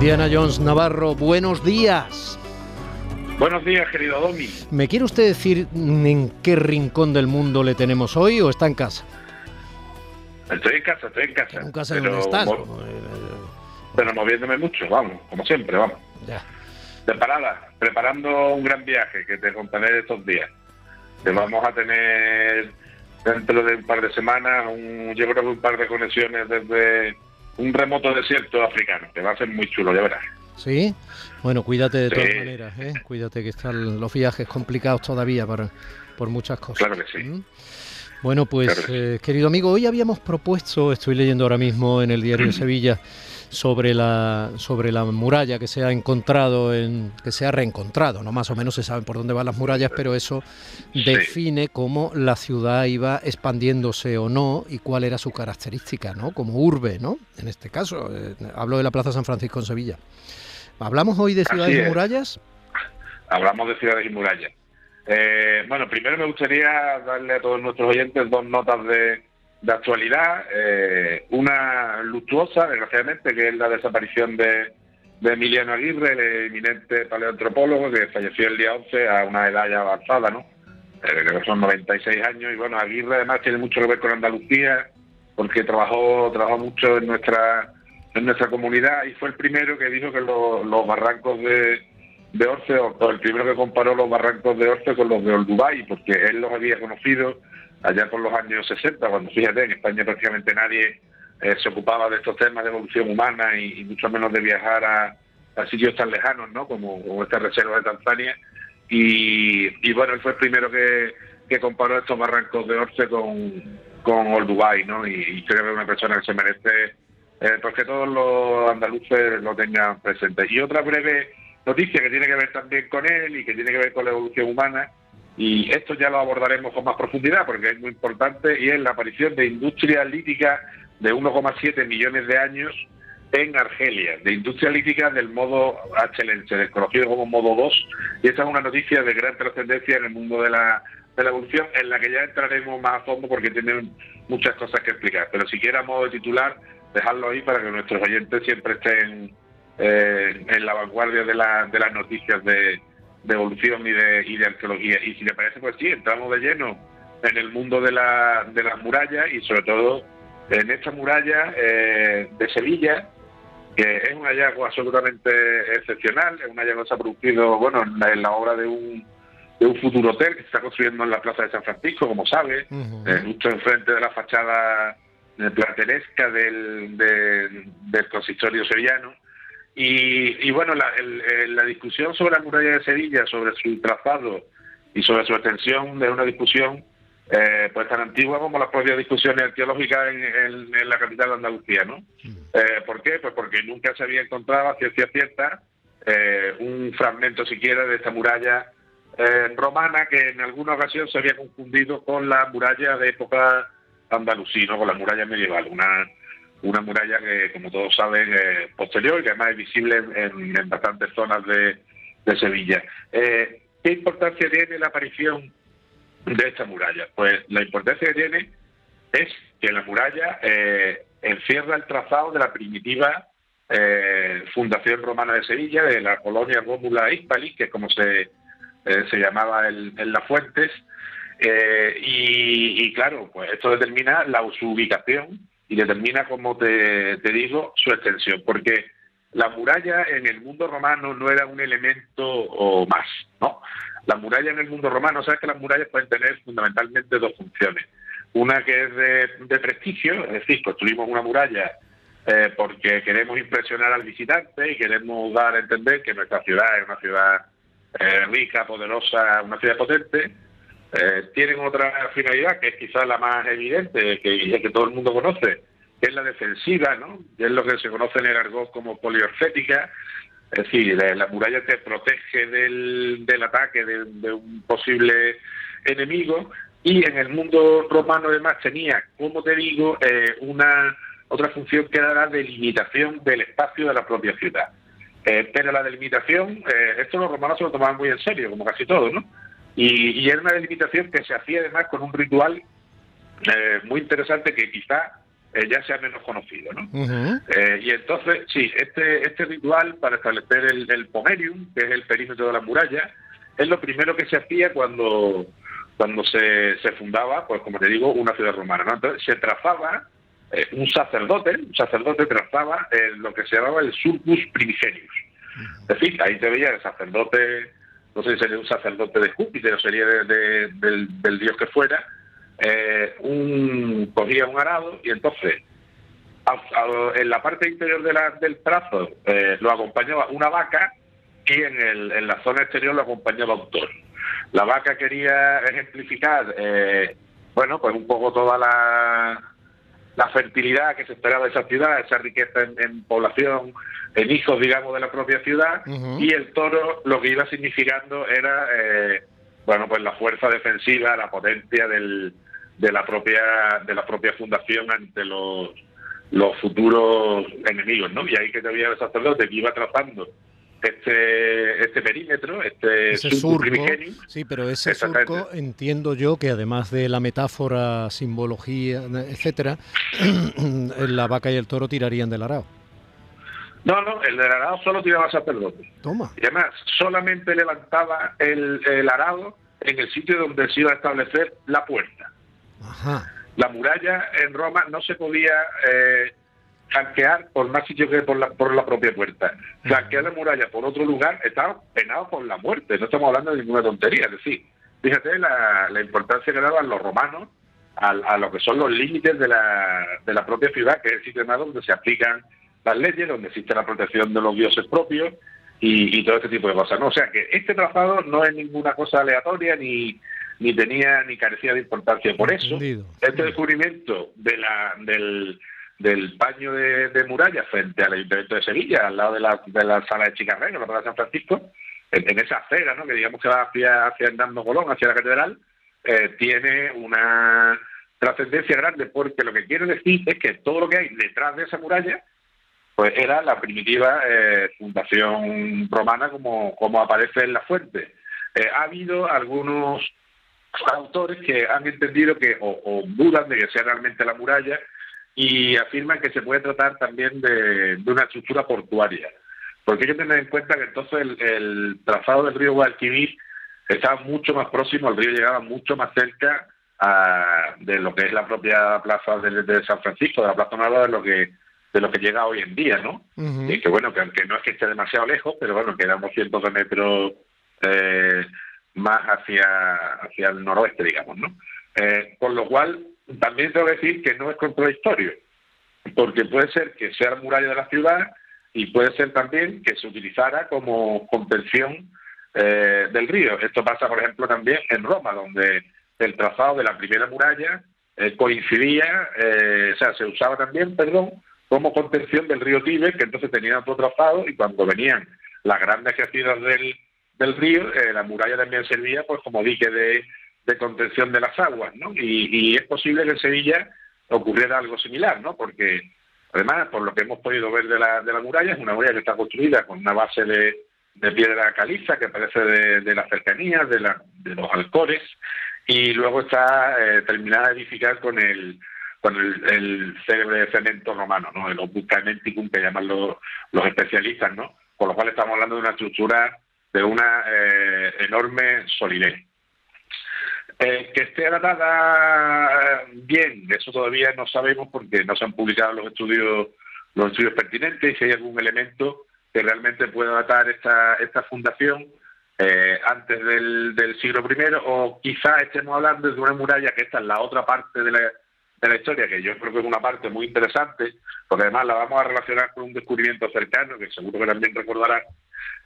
Indiana Jones Navarro, buenos días. Buenos días, querido Domi. ¿Me quiere usted decir en qué rincón del mundo le tenemos hoy o está en casa? Estoy en casa, estoy en casa. ¿En casa dónde estás? Pero moviéndome mucho, vamos, como siempre, vamos. Ya. De parada, preparando un gran viaje que te contaré estos días. Que vamos a tener dentro de un par de semanas, un, yo creo que un par de conexiones desde un remoto desierto africano, que va a ser muy chulo, ya verás. Sí, bueno, cuídate de todas maneras, ¿eh? cuídate que están los viajes complicados todavía para, por muchas cosas. Claro que sí. ¿Mm? Bueno, pues eh, querido amigo, hoy habíamos propuesto, estoy leyendo ahora mismo en el diario de Sevilla, sobre la sobre la muralla que se ha encontrado en que se ha reencontrado, no más o menos se saben por dónde van las murallas, pero eso define cómo la ciudad iba expandiéndose o no y cuál era su característica, ¿no? Como urbe, ¿no? En este caso, eh, hablo de la Plaza San Francisco en Sevilla. ¿Hablamos hoy de ciudades y murallas? Hablamos de ciudades y murallas. Eh, bueno, primero me gustaría darle a todos nuestros oyentes dos notas de, de actualidad. Eh, una luctuosa, desgraciadamente, que es la desaparición de, de Emiliano Aguirre, el eminente paleoantropólogo que falleció el día 11 a una edad ya avanzada, ¿no? Eh, que son 96 años. Y bueno, Aguirre además tiene mucho que ver con Andalucía, porque trabajó, trabajó mucho en nuestra en nuestra comunidad y fue el primero que dijo que los barrancos de, de Orce, o, el primero que comparó los barrancos de Orce con los de Olduvai, porque él los había conocido allá por los años 60, cuando fíjate, en España prácticamente nadie eh, se ocupaba de estos temas de evolución humana y, mucho menos de viajar a, sitios tan lejanos, ¿no? Como, esta reserva de Tanzania. Y, bueno, él fue el primero que, que comparó estos barrancos de Orce con, con Olduvai, ¿no? Y, creo que es una persona que se merece eh, porque todos los andaluces lo tengan presente. Y otra breve noticia que tiene que ver también con él y que tiene que ver con la evolución humana y esto ya lo abordaremos con más profundidad porque es muy importante y es la aparición de industria lítica de 1,7 millones de años en Argelia, de industria lítica del modo HLense, desconocido como modo 2, y esta es una noticia de gran trascendencia en el mundo de la, de la evolución, en la que ya entraremos más a fondo porque tienen muchas cosas que explicar. Pero si quiera modo de titular, dejarlo ahí para que nuestros oyentes siempre estén eh, en la vanguardia de, la, de las noticias de, de evolución y de, y de arqueología. Y si le parece, pues sí, entramos de lleno en el mundo de, la, de las murallas y sobre todo en esta muralla eh, de Sevilla, que es un hallazgo absolutamente excepcional, es un hallazgo que se ha producido bueno, en la, obra de un, de un futuro hotel que se está construyendo en la Plaza de San Francisco, como sabe, eh, justo enfrente de la fachada platelesca del, del consistorio sevillano. Y, bueno, la, discusión sobre la muralla de Sevilla, sobre su trazado y sobre su extensión, es una discusión eh, pues tan antigua como las propias discusiones arqueológicas en, la capital de Andalucía, ¿no? Mm. Eh, ¿Por qué? Pues porque nunca se había encontrado a ciencia cierta eh, un fragmento siquiera de esta muralla romana que en alguna ocasión se había confundido con la muralla de época andalusí, ¿no? con la muralla medieval, una una muralla que, como todos saben, es posterior y que además es visible en, bastantes zonas de, Sevilla. Eh, ¿Qué importancia tiene la aparición de esta muralla? Pues la importancia que tiene es que la muralla eh, encierra el trazado de la primitiva eh, fundación romana de Sevilla, de la colonia Rómula Hispali, que es como se, se llamaba en, Las Fuentes. Y, y, claro, pues esto determina la, su ubicación y determina, como te, digo, su extensión, porque la muralla en el mundo romano no era un elemento o más, ¿no? La muralla en el mundo romano, sabes que las murallas pueden tener fundamentalmente dos funciones. Una que es de, prestigio, es decir, construimos una muralla eh, porque queremos impresionar al visitante y queremos dar a entender que nuestra ciudad es una ciudad eh, rica, poderosa, una ciudad potente. Tienen otra finalidad que es quizás la más evidente, que, que todo el mundo conoce, que es la defensiva, ¿no? es lo que se conoce en el argot como poliorcética, es decir, la, muralla te protege del, del ataque de, de, un posible enemigo y en el mundo romano además tenía, como te digo, eh, una otra función que era la delimitación del espacio de la propia ciudad. Eh, pero la delimitación, eh, esto los romanos se lo tomaban muy en serio, como casi todo, ¿no? Y, y era una delimitación que se hacía además con un ritual muy interesante que quizá eh, ya sea menos conocido. ¿no? Eh, y entonces, sí, este, este ritual para establecer el, el pomerium, que es el perímetro de la muralla, es lo primero que se hacía cuando, cuando se, se fundaba, pues como te digo, una ciudad romana. ¿no? Entonces se trazaba eh, un sacerdote, un sacerdote trazaba lo que se llamaba el surcus primigenius. Es decir, ahí te veía el sacerdote, no sé si sería un sacerdote de Júpiter o sería de, del, del dios que fuera, eh, un, cogía un arado y entonces en la parte interior de la, del trazo eh, lo acompañaba una vaca y en, el, en la zona exterior lo acompañaba un toro. La vaca quería ejemplificar, eh, bueno, pues un poco toda la, la fertilidad que se esperaba de esa ciudad, esa riqueza en, población, en hijos, digamos, de la propia ciudad, y el toro lo que iba significando era, eh, bueno, pues la fuerza defensiva, la potencia del, de la propia de la propia fundación ante los, los futuros enemigos, ¿no? Y ahí que había el sacerdote que iba trazando este este perímetro, este ese surco, sí, pero ese surco entiendo yo que además de la metáfora, simbología, etcétera, la vaca y el toro tirarían del arado. No, no, el del arado solo tiraba sacerdote. Toma. Y además solamente levantaba el, el arado en el sitio donde se iba a establecer la puerta. La muralla en Roma no se podía eh, flanquear por más sitio que por la, por la propia puerta. Flanquear la muralla por otro lugar estaba penado por la muerte. No estamos hablando de ninguna tontería. Es decir, fíjate la, importancia que daban los romanos a, lo que son los límites de la, de la propia ciudad, que es el sitio donde se aplican las leyes, donde existe la protección de los dioses propios y, todo este tipo de cosas. ¿no? O sea que este trazado no es ninguna cosa aleatoria ni ni tenía ni carecía de importancia. Por eso, este descubrimiento de la, del, del paño de, muralla frente al Ayuntamiento de Sevilla, al lado de la, de la sala de Chicarreno, la Plaza San Francisco, en, esa acera, ¿no? que digamos que va hacia, hacia Hernando Colón, hacia la catedral, eh, tiene una trascendencia grande porque lo que quiere decir es que todo lo que hay detrás de esa muralla pues era la primitiva eh, fundación romana como, como aparece en la fuente. Eh, ha habido algunos autores que han entendido que o, dudan de que sea realmente la muralla y afirman que se puede tratar también de, una estructura portuaria. Porque hay que tener en cuenta que entonces el, trazado del río Guadalquivir estaba mucho más próximo, el río llegaba mucho más cerca a, de lo que es la propia plaza de, San Francisco, de la Plaza Nueva, de lo que de lo que llega hoy en día, ¿no? Y que bueno, que aunque no es que esté demasiado lejos, pero bueno, quedamos cientos de metros eh, más hacia, hacia el noroeste, digamos, ¿no? Eh, con lo cual, también tengo que decir que no es contradictorio, porque puede ser que sea la muralla de la ciudad y puede ser también que se utilizara como contención eh, del río. Esto pasa, por ejemplo, también en Roma, donde el trazado de la primera muralla eh, coincidía, o sea, se usaba también, perdón, como contención del río Tíber, que entonces tenía otro trazado y cuando venían las grandes crecidas del, del río, eh, la muralla también servía pues como dique de, contención de las aguas, ¿no? Y, es posible que en Sevilla ocurriera algo similar, ¿no? Porque además, por lo que hemos podido ver de la, de la muralla, es una muralla que está construida con una base de, piedra caliza que aparece de, de las cercanías, de, la, de los alcores, y luego está eh, terminada de edificar con el con el, el célebre cemento romano, ¿no? El opus que llaman los, especialistas, ¿no? Por lo cual estamos hablando de una estructura de una eh, enorme solidez. Eh, que esté datada bien, eso todavía no sabemos porque no se han publicado los estudios los estudios pertinentes si hay algún elemento que realmente pueda datar esta, esta fundación eh, antes del, siglo I o quizá estemos hablando de una muralla que está en la otra parte de la, de la historia, que yo creo que es una parte muy interesante, porque además la vamos a relacionar con un descubrimiento cercano, que seguro que también recordará.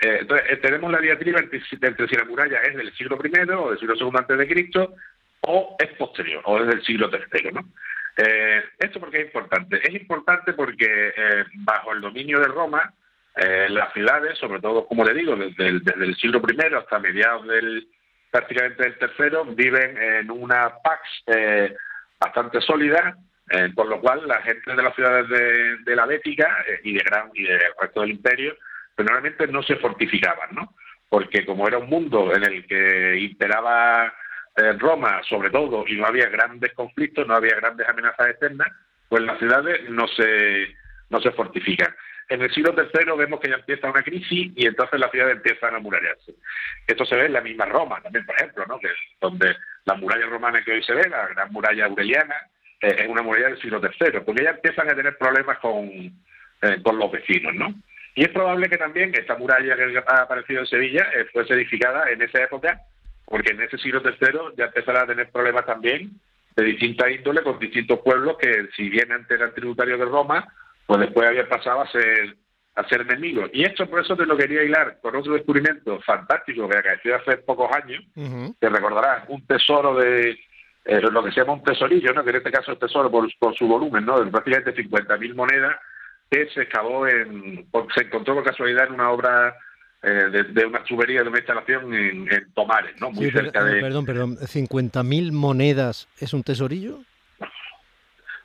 Eh, entonces, eh, tenemos la diatriba entre, entre, si la muralla es del siglo I o del siglo II antes de Cristo, o es posterior, o es del siglo III, ¿no? Eh, ¿Esto porque es importante? Es importante porque bajo el dominio de Roma, las ciudades, sobre todo, como le digo, desde el, desde el siglo I hasta mediados del prácticamente del tercero, viven en una pax bastante sólida, eh, por lo cual la gente de las ciudades de, la Bética eh, y de Gran y del resto del imperio, pues normalmente no se fortificaban, ¿no? Porque como era un mundo en el que imperaba eh, Roma, sobre todo, y no había grandes conflictos, no había grandes amenazas externas, pues las ciudades no se no se fortifican. En el siglo III vemos que ya empieza una crisis y entonces las ciudades empiezan a murallarse. Esto se ve en la misma Roma también, por ejemplo, ¿no? donde la muralla romana que hoy se ve, la gran muralla aureliana, eh, es una muralla del siglo III, porque ya empiezan a tener problemas con, eh, con los vecinos. ¿no? Y es probable que también esta muralla que ha aparecido en Sevilla eh, fuese edificada en esa época, porque en ese siglo III ya empezará a tener problemas también de distinta índole con distintos pueblos que, si bien antes eran tributarios de Roma, pues después había pasado a ser a ser enemigos. Y esto por eso te lo quería hilar con otro descubrimiento fantástico que acaeció hace pocos años, que recordarás, un tesoro de eh, lo que se llama un tesorillo, ¿no? que en este caso es tesoro por, su volumen, ¿no? de prácticamente 50.000 monedas, que se excavó en, se encontró por casualidad en una obra eh, de, una tubería de una instalación en, Tomares, ¿no? Muy cerca de... Perdón, perdón, ¿50.000 monedas es un tesorillo?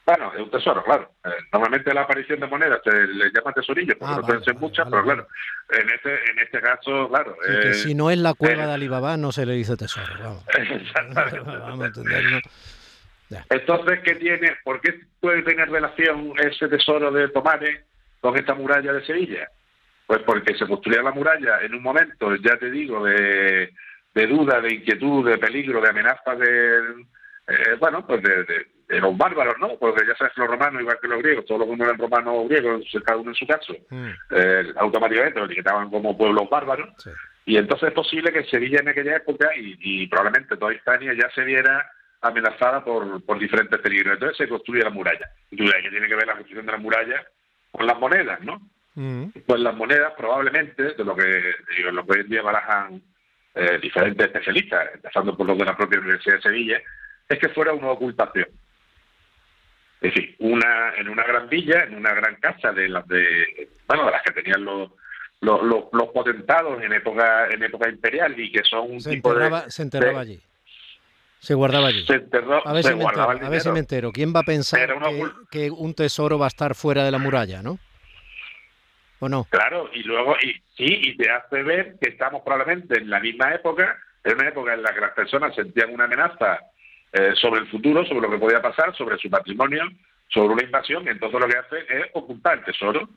Bueno, es un tesoro, claro. Eh, normalmente la aparición de monedas se le llama tesorillo, porque ah, no pueden ser muchas, pero claro, en este, en este caso, claro. Eh, si no es la cueva de Alibaba, no se le dice tesoro. Vamos, vamos a entenderlo. Entonces, ¿qué tiene? ¿Por qué puede tener relación ese tesoro de Tomares con esta muralla de Sevilla? Pues porque se construía la muralla en un momento, ya te digo, de, de duda, de inquietud, de peligro, de amenaza de, eh, bueno, pues de de los bárbaros, ¿no? Porque ya sabes, los romanos, igual que los griegos, todos los que eran romanos o griegos, cada uno en su caso, mm. eh, automáticamente lo etiquetaban como pueblos bárbaros. Y entonces es posible que Sevilla en aquella época y, probablemente toda Hispania ya se viera amenazada por, por diferentes peligros. Entonces se construye la muralla. Y tú que tiene que ver la construcción de la muralla con las monedas, ¿no? Mm. Pues las monedas probablemente, de lo que, lo que hoy en día barajan eh, diferentes especialistas, empezando por los de la propia Universidad de Sevilla, es que fuera una ocultación. Es decir, una, en una gran villa, en una gran casa de las de, bueno, de las que tenían los, los, los, potentados en época en época imperial y que son un se tipo enterraba, de, se enterraba allí se guardaba allí. Se enterró a ver, se si, me entero, a ver si me entero. Quién va a pensar que, un tesoro va a estar fuera de la muralla no o no claro y luego y sí y te hace ver que estamos probablemente en la misma época en una época en la que las personas sentían una amenaza eh, sobre el futuro, sobre lo que podía pasar, sobre su patrimonio, sobre una invasión, entonces lo que hace es ocultar el tesoro.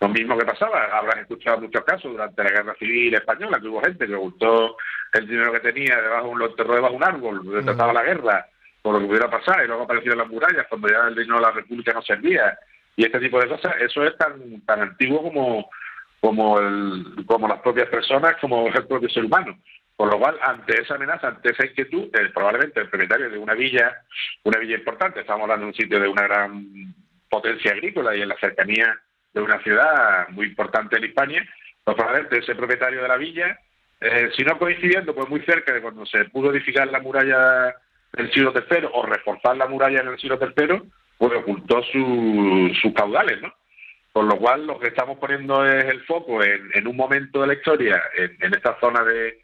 Lo mismo que pasaba, habrás escuchado muchos casos durante la Guerra Civil Española, que hubo gente que ocultó el dinero que tenía debajo, lo enterró debajo de un árbol, trataba la guerra, por lo que pudiera pasar, y luego aparecieron las murallas cuando ya el dinero de la República no servía, y este tipo de cosas, eso es tan, tan antiguo como, como, el, como las propias personas, como el propio ser humano. Por lo cual, ante esa amenaza, ante esa inquietud, probablemente el propietario de una villa, una villa importante, estamos hablando de un sitio de una gran potencia agrícola y en la cercanía de una ciudad muy importante en España, pues probablemente ese propietario de la villa, eh, si no coincidiendo, pues muy cerca de cuando se pudo edificar la muralla del siglo III o reforzar la muralla en el siglo III, pues ocultó sus caudales, ¿no? Con lo cual, lo que estamos poniendo es el foco en, un momento de la historia, en esta zona de,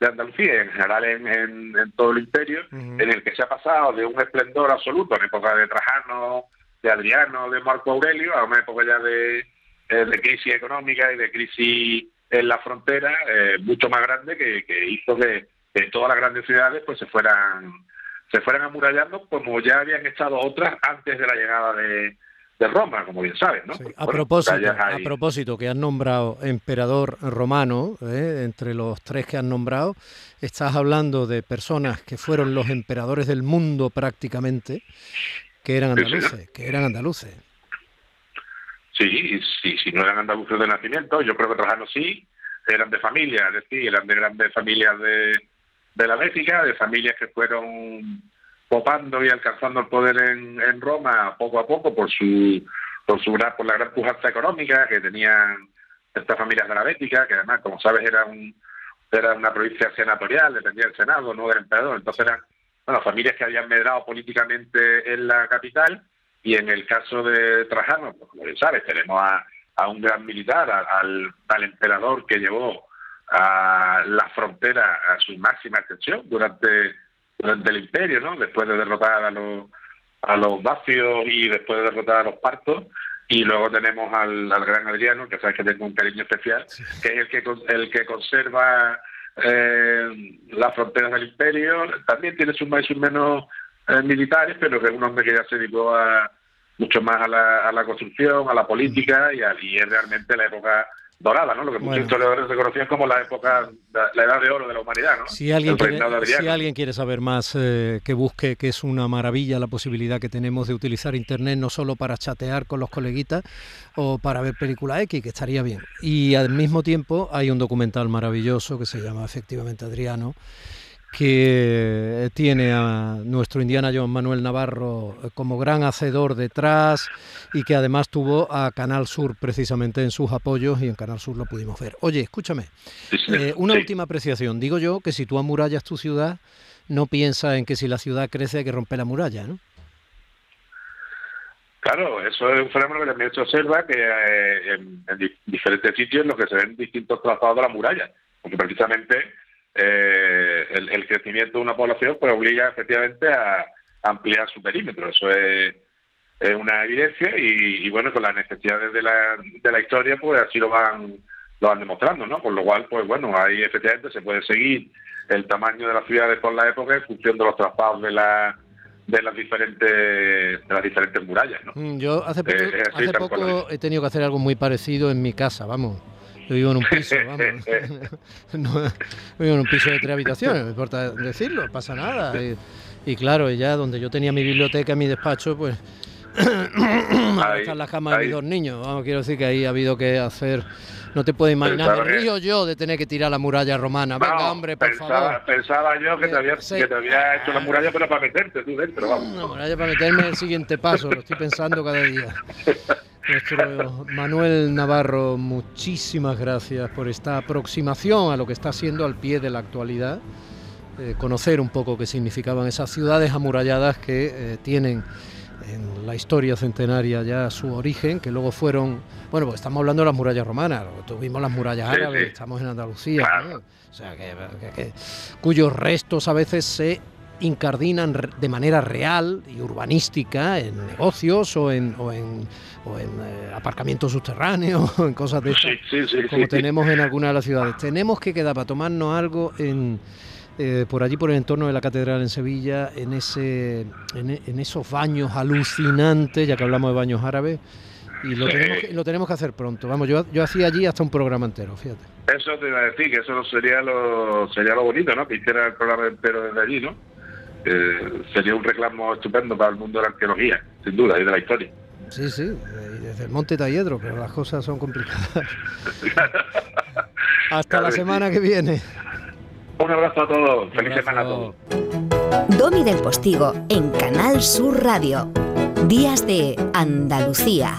de Andalucía en general en, todo el imperio, en el que se ha pasado de un esplendor absoluto en época de Trajano, de Adriano, de Marco Aurelio, a una época ya de, eh, de crisis económica y de crisis en la frontera eh, mucho más grande que, hizo que, todas las grandes ciudades pues se fueran se fueran amurallando como ya habían estado otras antes de la llegada de, de Roma, como bien sabes, ¿no? a, propósito, a propósito, que has nombrado emperador romano, ¿eh? entre los tres que has nombrado, estás hablando de personas que fueron los emperadores del mundo prácticamente, que eran andaluces, que eran andaluces. Sí, sí, si no eran andaluces de nacimiento, yo creo que Trajano sí, eran de familia, es decir, eran de grandes familias de, de la Bética, de familias que fueron popando y alcanzando el poder en, en Roma poco a poco por su por su gran, por la gran pujanza económica que tenían estas familias gravéticas, que además, como sabes, era un era una provincia senatorial, dependía del Senado, no del emperador, entonces eran bueno, familias que habían medrado políticamente en la capital y en el caso de Trajano, pues como bien sabes, tenemos a, a un gran militar, al, al emperador que llevó a la frontera a su máxima extensión durante, durante el imperio, ¿no? Después de derrotar a los a los vacios y después de derrotar a los partos. Y luego tenemos al, al gran Adriano, que sabes que tengo un cariño especial, que es el que, el que conserva eh, las fronteras del imperio. También tiene sus más y sus menos eh, militares, pero que es un hombre que ya se dedicó a, mucho más a la, a la construcción, a la política, y, y es realmente la época dorada, ¿no? Lo que muchos historiadores reconocían como la época, la, edad de oro de la humanidad, ¿no? Si alguien, quiere, si alguien quiere saber más, eh, que busque, que es una maravilla la posibilidad que tenemos de utilizar Internet no solo para chatear con los coleguitas o para ver película X, que estaría bien. Y al mismo tiempo hay un documental maravilloso que se llama efectivamente Adriano, que tiene a nuestro Indiana John Manuel Navarro como gran hacedor detrás y que además tuvo a Canal Sur precisamente en sus apoyos y en Canal Sur lo pudimos ver. Oye, escúchame, eh, una última apreciación. Digo yo que si tú amurallas tu ciudad, no piensa en que si la ciudad crece hay que romper la muralla, ¿no? Claro, eso es un fenómeno que también se observa que eh, en, en, diferentes sitios en los que se ven distintos trazados de la muralla, porque precisamente eh, el, crecimiento de una población pues obliga efectivamente a, ampliar su perímetro. Eso es, una evidencia y, bueno, con las necesidades de la, de la historia pues así lo van lo van demostrando, ¿no? Con lo cual, pues bueno, ahí efectivamente se puede seguir el tamaño de las ciudades por la época en función de los trazados de la de las diferentes de las diferentes murallas, ¿no? Mm, yo hace eh, hace poco he tenido que hacer algo muy parecido en mi casa, vamos. Yo vivo en un piso, vamos. vivo en un piso de tres habitaciones, no importa decirlo, pasa nada. Y, claro, ya donde yo tenía mi biblioteca, mi despacho, pues ahí, están las camas de mis dos niños. Vamos, quiero decir que ahí ha habido que hacer. No te puedes imaginar, me río yo de tener que tirar la muralla romana. Venga, hombre, por favor. Pensaba yo que te, había, que te había hecho la muralla, pero para meterte tú dentro, vamos. La muralla para meterme en el siguiente paso, lo estoy pensando cada día. Nuestro Manuel Navarro, muchísimas gracias por esta aproximación a lo que está siendo al pie de la actualidad. Eh, conocer un poco qué significaban esas ciudades amuralladas que eh, tienen en la historia centenaria ya su origen, que luego fueron, bueno, pues estamos hablando de las murallas romanas, tuvimos las murallas árabes, estamos en Andalucía, o sea, cuyos restos a veces se incardinan de manera real y urbanística en negocios o en, o en, o en eh, aparcamientos subterráneos o en cosas de esas, como tenemos en algunas de las ciudades. Tenemos que quedar para tomarnos algo en, eh, por allí, por el entorno de la catedral en Sevilla, en, ese, en, esos baños alucinantes, ya que hablamos de baños árabes. Y lo, tenemos que, lo tenemos que hacer pronto. Vamos, yo, yo hacía allí hasta un programa entero, fíjate. Eso te iba a decir, que eso sería lo, sería lo bonito, ¿no? Que hiciera el programa entero desde allí, ¿no? Sería un reclamo estupendo para el mundo de la arqueología, sin duda, y de la historia. Sí, sí, desde el Monte Talledro, pero las cosas son complicadas. Hasta la semana que viene. Un abrazo a todos, feliz semana a todos. Domi del Postigo en Canal Sur Radio. Días de Andalucía.